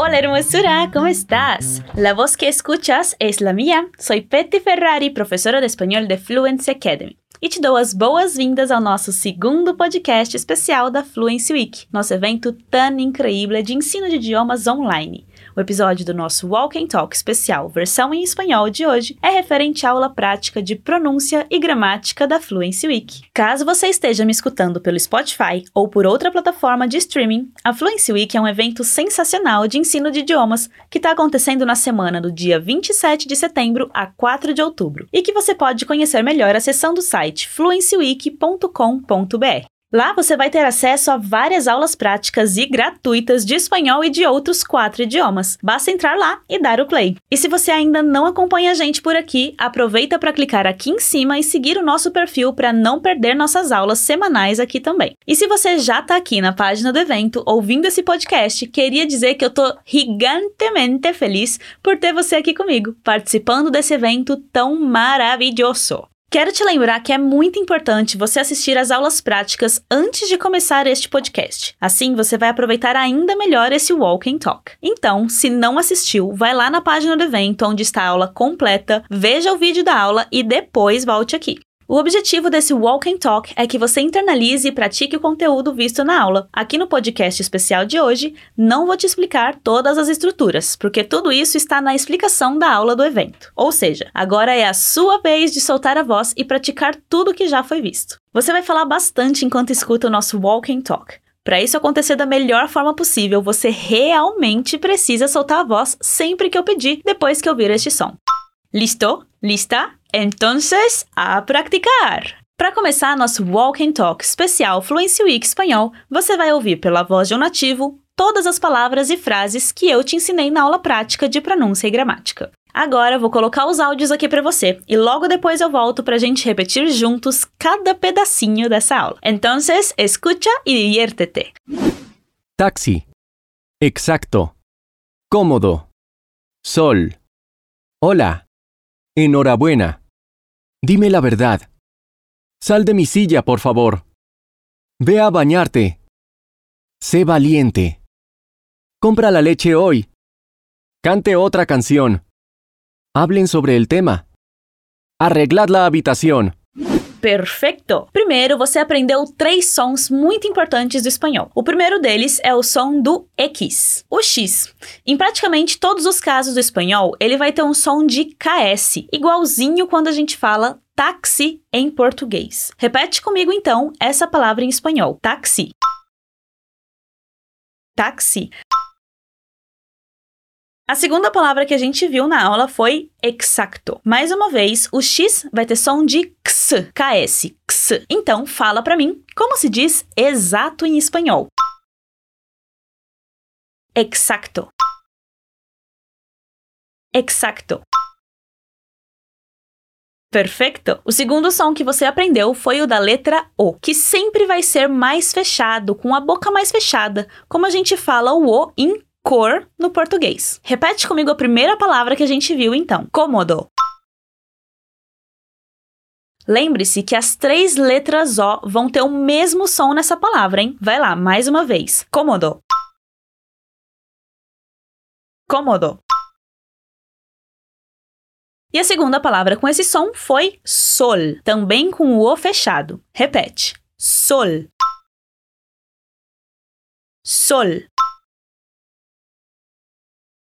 Hola hermosura, ¿cómo estás? La voz que escuchas es la mía. Soy Petty Ferrari, professora de espanhol de Fluency Academy. E te dou as boas-vindas ao nosso segundo podcast especial da Fluency Week, nosso evento tão incrível de ensino de idiomas online. O episódio do nosso Walk and Talk especial, versão em espanhol de hoje, é referente à aula prática de pronúncia e gramática da Fluency Week. Caso você esteja me escutando pelo Spotify ou por outra plataforma de streaming, a Fluency Week é um evento sensacional de ensino de idiomas que está acontecendo na semana do dia 27 de setembro a 4 de outubro e que você pode conhecer melhor acessando o site fluencyweek.com.br. Lá você vai ter acesso a várias aulas práticas e gratuitas de espanhol e de outros quatro idiomas. Basta entrar lá e dar o play. E se você ainda não acompanha a gente por aqui, aproveita para clicar aqui em cima e seguir o nosso perfil para não perder nossas aulas semanais aqui também. E se você já está aqui na página do evento ouvindo esse podcast, queria dizer que eu tô gigantemente feliz por ter você aqui comigo, participando desse evento tão maravilhoso. Quero te lembrar que é muito importante você assistir às aulas práticas antes de começar este podcast. Assim você vai aproveitar ainda melhor esse Walk and Talk. Então, se não assistiu, vai lá na página do evento onde está a aula completa, veja o vídeo da aula e depois volte aqui. O objetivo desse Walk and Talk é que você internalize e pratique o conteúdo visto na aula. Aqui no podcast especial de hoje, não vou te explicar todas as estruturas, porque tudo isso está na explicação da aula do evento. Ou seja, agora é a sua vez de soltar a voz e praticar tudo que já foi visto. Você vai falar bastante enquanto escuta o nosso Walk and Talk. Para isso acontecer da melhor forma possível, você realmente precisa soltar a voz sempre que eu pedir, depois que ouvir este som. Listo? Lista? Entonces, a praticar! Para começar nosso Walk and Talk especial Fluency Week espanhol, você vai ouvir pela voz de um nativo todas as palavras e frases que eu te ensinei na aula prática de pronúncia e gramática. Agora vou colocar os áudios aqui para você e logo depois eu volto para a gente repetir juntos cada pedacinho dessa aula. Entonces, escucha y diviértete. Taxi. Exacto. Cómodo. Sol. Hola. Enhorabuena. Dime la verdad. Sal de mi silla, por favor. Ve a bañarte. Sé valiente. Compra la leche hoy. Cante otra canción. Hablen sobre el tema. Arreglad la habitación. Perfeito! Primeiro, você aprendeu três sons muito importantes do espanhol. O primeiro deles é o som do X, o X. Em praticamente todos os casos do espanhol, ele vai ter um som de KS, igualzinho quando a gente fala táxi em português. Repete comigo então essa palavra em espanhol: táxi. Táxi. A segunda palavra que a gente viu na aula foi exacto. Mais uma vez, o X vai ter som de x, KS, x. Então, fala para mim como se diz exato em espanhol. Exacto. Exacto. Perfeito! O segundo som que você aprendeu foi o da letra O, que sempre vai ser mais fechado, com a boca mais fechada, como a gente fala o O em cor no português. Repete comigo a primeira palavra que a gente viu então: cômodo. Lembre-se que as três letras O vão ter o mesmo som nessa palavra, hein? Vai lá, mais uma vez. Cômodo. Cômodo. E a segunda palavra com esse som foi sol, também com o O fechado. Repete. Sol. Sol.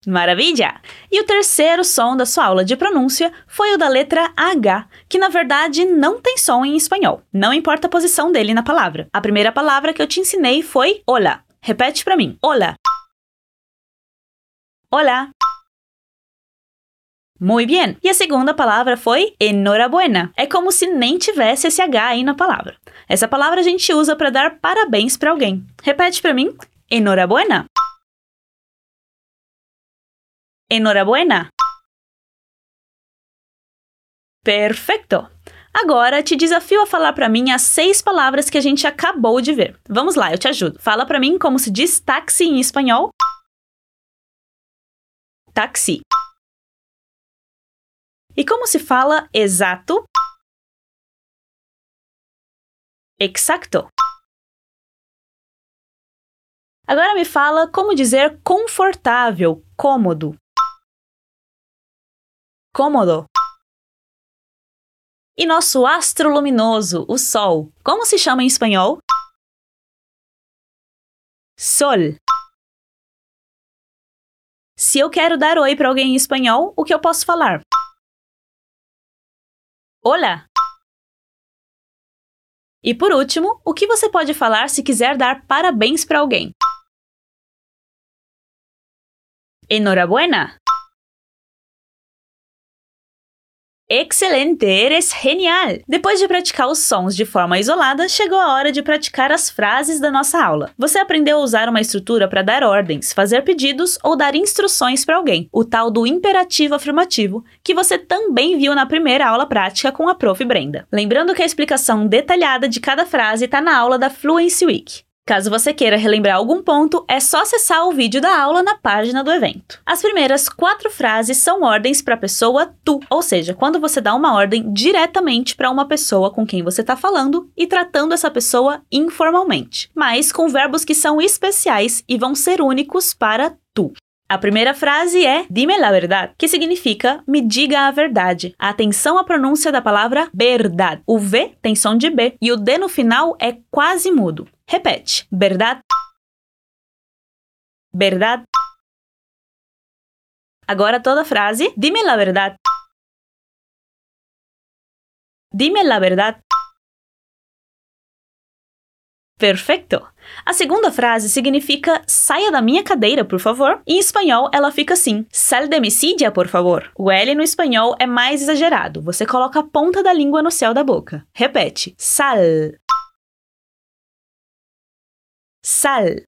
Maravilha! E o terceiro som da sua aula de pronúncia foi o da letra H, que na verdade não tem som em espanhol, não importa a posição dele na palavra. A primeira palavra que eu te ensinei foi hola. Repete para mim: hola. Hola. Muito bem. E a segunda palavra foi enhorabuena. É como se nem tivesse esse H aí na palavra. Essa palavra a gente usa para dar parabéns para alguém. Repete para mim: enhorabuena. Enhorabuena! Perfeito! Agora te desafio a falar para mim as seis palavras que a gente acabou de ver. Vamos lá, eu te ajudo. Fala para mim como se diz táxi em espanhol. Táxi. E como se fala exato? Exacto. Agora me fala como dizer confortável, cômodo. Cômodo. E nosso astro luminoso, o Sol, como se chama em espanhol? Sol. Se eu quero dar oi para alguém em espanhol, o que eu posso falar? Olá. E por último, o que você pode falar se quiser dar parabéns para alguém? Enhorabuena! Excelente, eres genial! Depois de praticar os sons de forma isolada, chegou a hora de praticar as frases da nossa aula. Você aprendeu a usar uma estrutura para dar ordens, fazer pedidos ou dar instruções para alguém, o tal do imperativo afirmativo, que você também viu na primeira aula prática com a Prof. Brenda. Lembrando que a explicação detalhada de cada frase está na aula da Fluency Week. Caso você queira relembrar algum ponto, é só acessar o vídeo da aula na página do evento. As primeiras quatro frases são ordens para a pessoa tu, ou seja, quando você dá uma ordem diretamente para uma pessoa com quem você está falando e tratando essa pessoa informalmente, mas com verbos que são especiais e vão ser únicos para tu. A primeira frase é dime la verdad, que significa me diga a verdade. Atenção à pronúncia da palavra verdade. O V tem som de B e o D no final é quase mudo. Repete. Verdade. Verdade. Agora toda a frase. Dime la verdad. Dime la verdad. Perfeito! A segunda frase significa saia da minha cadeira, por favor. Em espanhol, ela fica assim: sal de mi silla, por favor. O L no espanhol é mais exagerado. Você coloca a ponta da língua no céu da boca. Repete: sal. Sal.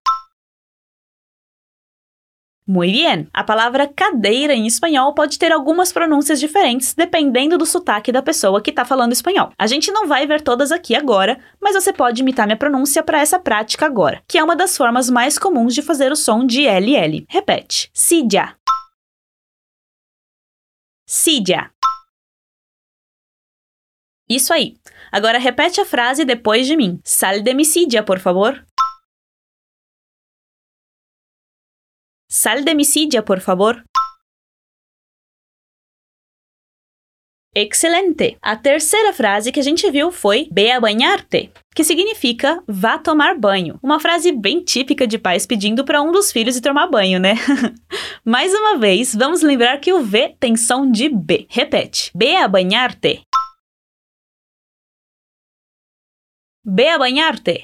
Muy bien! A palavra cadeira em espanhol pode ter algumas pronúncias diferentes dependendo do sotaque da pessoa que está falando espanhol. A gente não vai ver todas aqui agora, mas você pode imitar minha pronúncia para essa prática agora, que é uma das formas mais comuns de fazer o som de LL. Repete: silla. Silla. Isso aí. Agora repete a frase depois de mim. Sal de mi silla, por favor. Sal de mi silla, por favor. Excelente! A terceira frase que a gente viu foi Ve a banhar-te, que significa vá tomar banho. Uma frase bem típica de pais pedindo para um dos filhos ir tomar banho, né? Mais uma vez, vamos lembrar que o V tem som de B. Repete: Ve a banhar-te. Ve a banhar-te.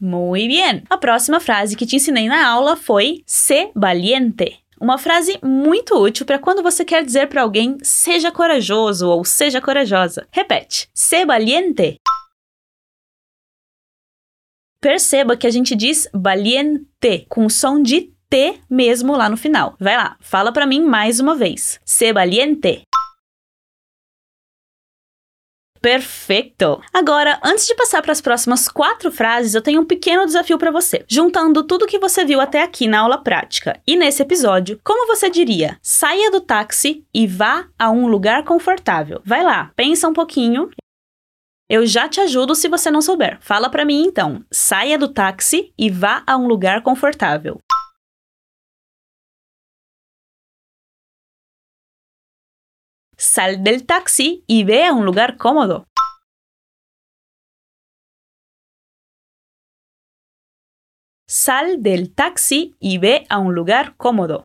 Muy bien! A próxima frase que te ensinei na aula foi se valiente. Uma frase muito útil para quando você quer dizer para alguém seja corajoso ou seja corajosa. Repete: se valiente. Perceba que a gente diz valiente com o som de T mesmo lá no final. Vai lá, fala para mim mais uma vez. Se valiente. Perfeito! Agora, antes de passar para as próximas quatro frases, eu tenho um pequeno desafio para você. Juntando tudo que você viu até aqui na aula prática e nesse episódio, como você diria? Saia do táxi e vá a um lugar confortável. Vai lá, pensa um pouquinho. Eu já te ajudo se você não souber. Fala para mim então. Saia do táxi e vá a um lugar confortável. Sal del taxi y ve a un lugar cómodo. Sal del taxi y ve a un lugar cómodo.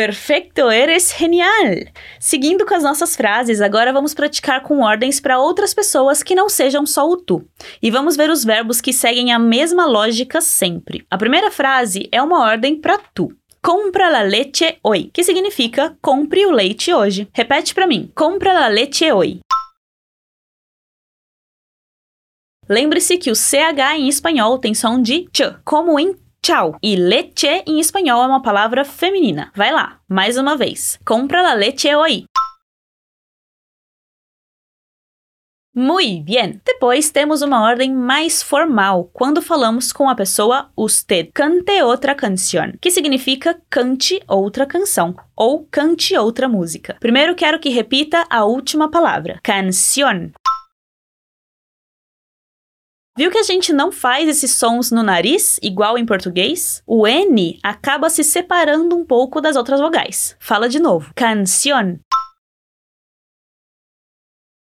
Perfeito, eres genial! Seguindo com as nossas frases, agora vamos praticar com ordens para outras pessoas que não sejam só o tu. E vamos ver os verbos que seguem a mesma lógica sempre. A primeira frase é uma ordem para tu. Compra la leche hoy, que significa compre o leite hoje. Repete para mim. Compra la leche hoy. Lembre-se que o CH em espanhol tem som de ch, como em tchau. E leche em espanhol é uma palavra feminina. Vai lá, mais uma vez. Compra la leche hoy. Muy bien. Depois temos uma ordem mais formal quando falamos com a pessoa usted. Cante outra canción, que significa cante outra canção ou cante outra música. Primeiro quero que repita a última palavra. Canción. Viu que a gente não faz esses sons no nariz, igual em português? O N acaba se separando um pouco das outras vogais. Fala de novo. Canción.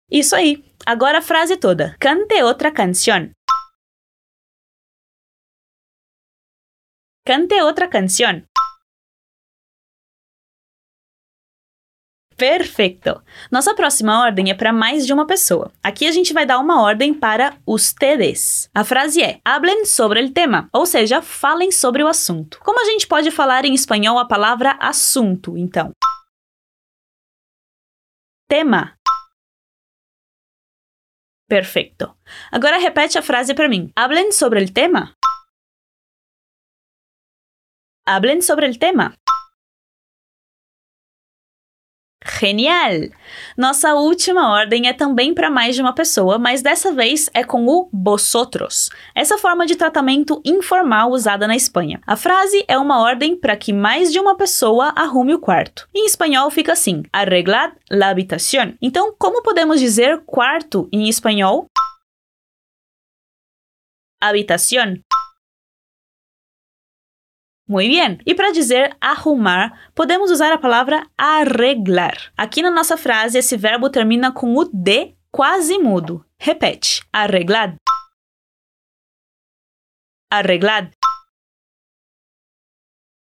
Isso aí. Agora a frase toda. Cante outra canción. Cante outra canción. Perfeito! Nossa próxima ordem é para mais de uma pessoa. Aqui a gente vai dar uma ordem para ustedes. A frase é: hablen sobre el tema, ou seja, falem sobre o assunto. Como a gente pode falar em espanhol a palavra assunto, então? Tema. Perfeito. Agora repete a frase para mim. Hablen sobre el tema. Hablen sobre el tema. Genial! Nossa última ordem é também para mais de uma pessoa, mas dessa vez é com o vosotros, essa forma de tratamento informal usada na Espanha. A frase é uma ordem para que mais de uma pessoa arrume o quarto. Em espanhol fica assim: arreglad la habitación. Então, como podemos dizer quarto em espanhol? Habitación. Muy bien. E para dizer arrumar, podemos usar a palavra arreglar. Aqui na nossa frase, esse verbo termina com o D quase mudo. Repete: arreglad. Arreglad.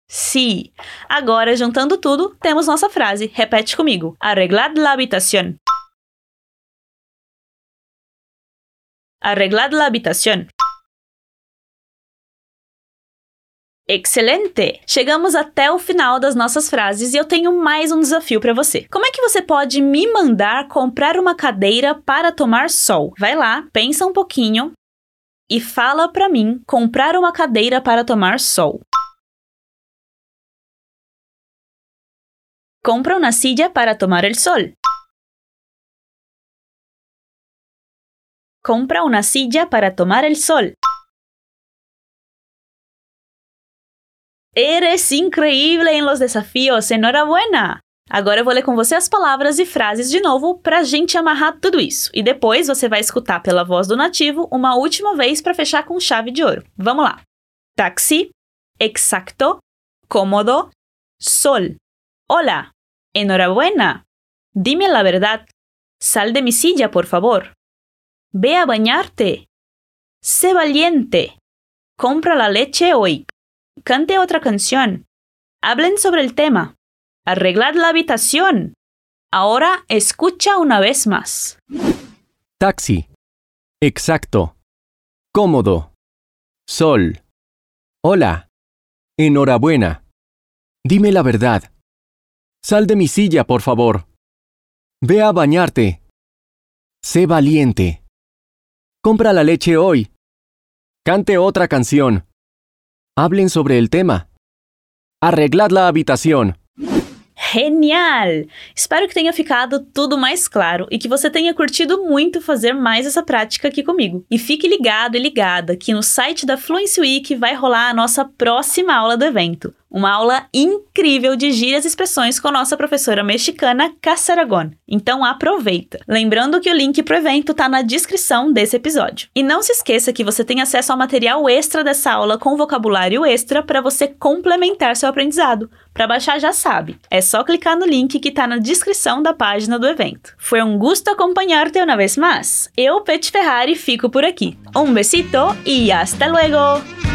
Sim. Agora, juntando tudo, temos nossa frase. Repete comigo: arreglad la habitación. Arreglad la habitación. Excelente! Chegamos até o final das nossas frases e eu tenho mais um desafio para você. Como é que você pode me mandar comprar uma cadeira para tomar sol? Vai lá, pensa um pouquinho e fala para mim comprar uma cadeira para tomar sol. Compra uma silla para tomar el sol. Compra uma silla para tomar el sol. Eres increíble em los desafios, enhorabuena! Agora eu vou ler com você as palavras e frases de novo para a gente amarrar tudo isso. E depois você vai escutar pela voz do nativo uma última vez para fechar com chave de ouro. Vamos lá! Taxi, exacto, cómodo, sol. Hola, enhorabuena. Dime la verdad. Sal de mi silla, por favor. Ve a bañarte. Sé valiente. Compra la leche hoy. Cante otra canción. Hablen sobre el tema. Arreglad la habitación. Ahora escucha una vez más. Taxi. Exacto. Cómodo. Sol. Hola. Enhorabuena. Dime la verdad. Sal de mi silla, por favor. Ve a bañarte. Sé valiente. Compra la leche hoy. Cante otra canción. Hablen sobre el tema. Arreglad la habitación. Genial! Espero que tenha ficado tudo mais claro e que você tenha curtido muito fazer mais essa prática aqui comigo. E fique ligado e ligada que no site da Fluency Week vai rolar a nossa próxima aula do evento. Uma aula incrível de gírias e expressões com nossa professora mexicana Cássia Aragon. Então aproveita! Lembrando que o link para o evento está na descrição desse episódio. E não se esqueça que você tem acesso ao material extra dessa aula com vocabulário extra para você complementar seu aprendizado. Para baixar já sabe, é só clicar no link que está na descrição da página do evento. Foi um gosto acompanhar-te uma vez mais. Eu, Pet Ferrari, fico por aqui. Um besito e hasta luego!